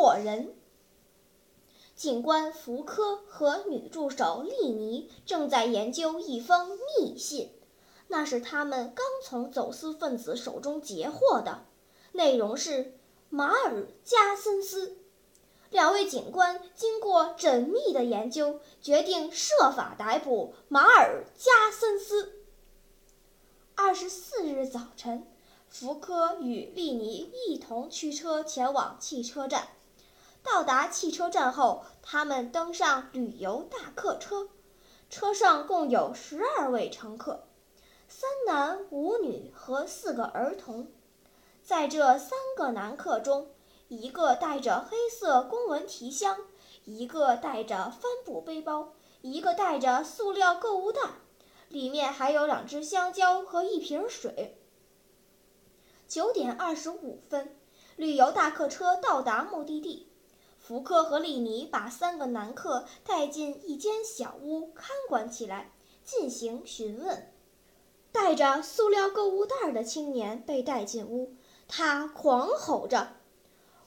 送货人。警官福柯和女助手丽妮正在研究一封密信。那是他们刚从走私分子手中截获的，内容是马尔加森斯。两位警官经过缜密的研究，决定设法逮捕马尔加森斯。二十四日早晨，福柯与利尼一同驱车前往汽车站。到达汽车站后，他们登上旅游大客车，车上共有十二位乘客。三男五女和四个儿童，在这三个男客中，一个带着黑色公文提箱，一个带着帆布背包，一个带着塑料购物袋，里面还有两只香蕉和一瓶水。九点二十五分，旅游大客车到达目的地，福克和丽尼把三个男客带进一间小屋，看管起来，进行询问。带着塑料购物袋的青年被带进屋，他狂吼着：“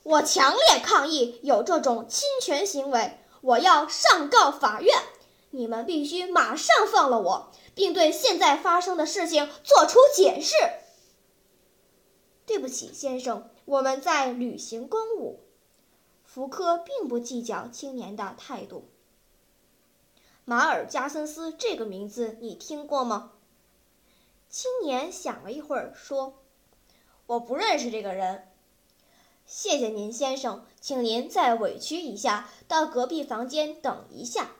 我强烈抗议有这种侵权行为！我要上告法院！你们必须马上放了我，并对现在发生的事情做出解释。”对不起，先生，我们在履行公务。福柯并不计较青年的态度。马尔加森斯这个名字你听过吗？青年想了一会儿，说：“我不认识这个人。”谢谢您，先生，请您再委屈一下，到隔壁房间等一下。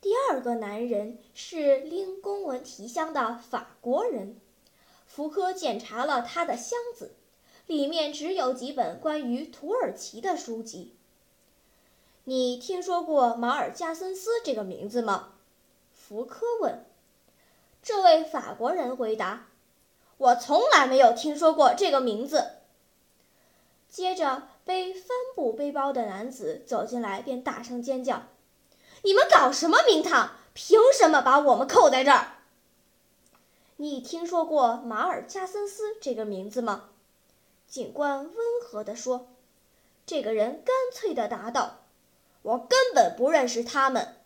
第二个男人是拎公文提箱的法国人。福柯检查了他的箱子，里面只有几本关于土耳其的书籍。你听说过马尔加森斯这个名字吗？福柯问。这位法国人回答：“我从来没有听说过这个名字。”接着，背帆布背包的男子走进来，便大声尖叫：“你们搞什么名堂？凭什么把我们扣在这儿？”你听说过马尔加森斯这个名字吗？警官温和地说。这个人干脆地答道：“我根本不认识他们。”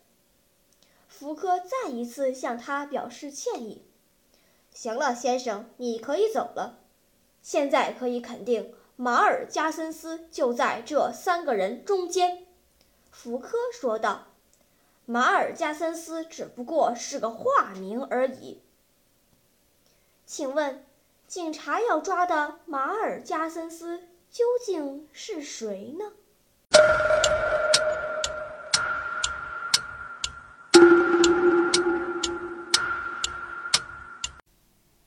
福柯再一次向他表示歉意。行了，先生，你可以走了。现在可以肯定，马尔加森斯就在这三个人中间。”福柯说道。“马尔加森斯只不过是个化名而已。”请问，警察要抓的马尔加森斯究竟是谁呢？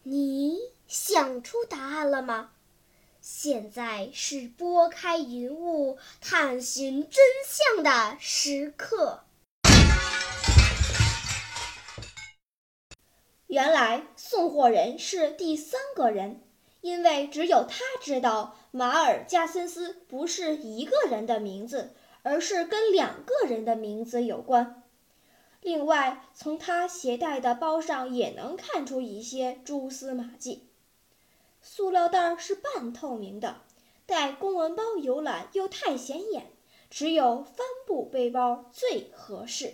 你想出答案了吗？现在是拨开云雾探寻真相的时刻。原来送货人是第三个人，因为只有他知道马尔加森斯不是一个人的名字，而是跟两个人的名字有关。另外，从他携带的包上也能看出一些蛛丝马迹。塑料袋是半透明的，带公文包游览又太显眼，只有帆布背包最合适。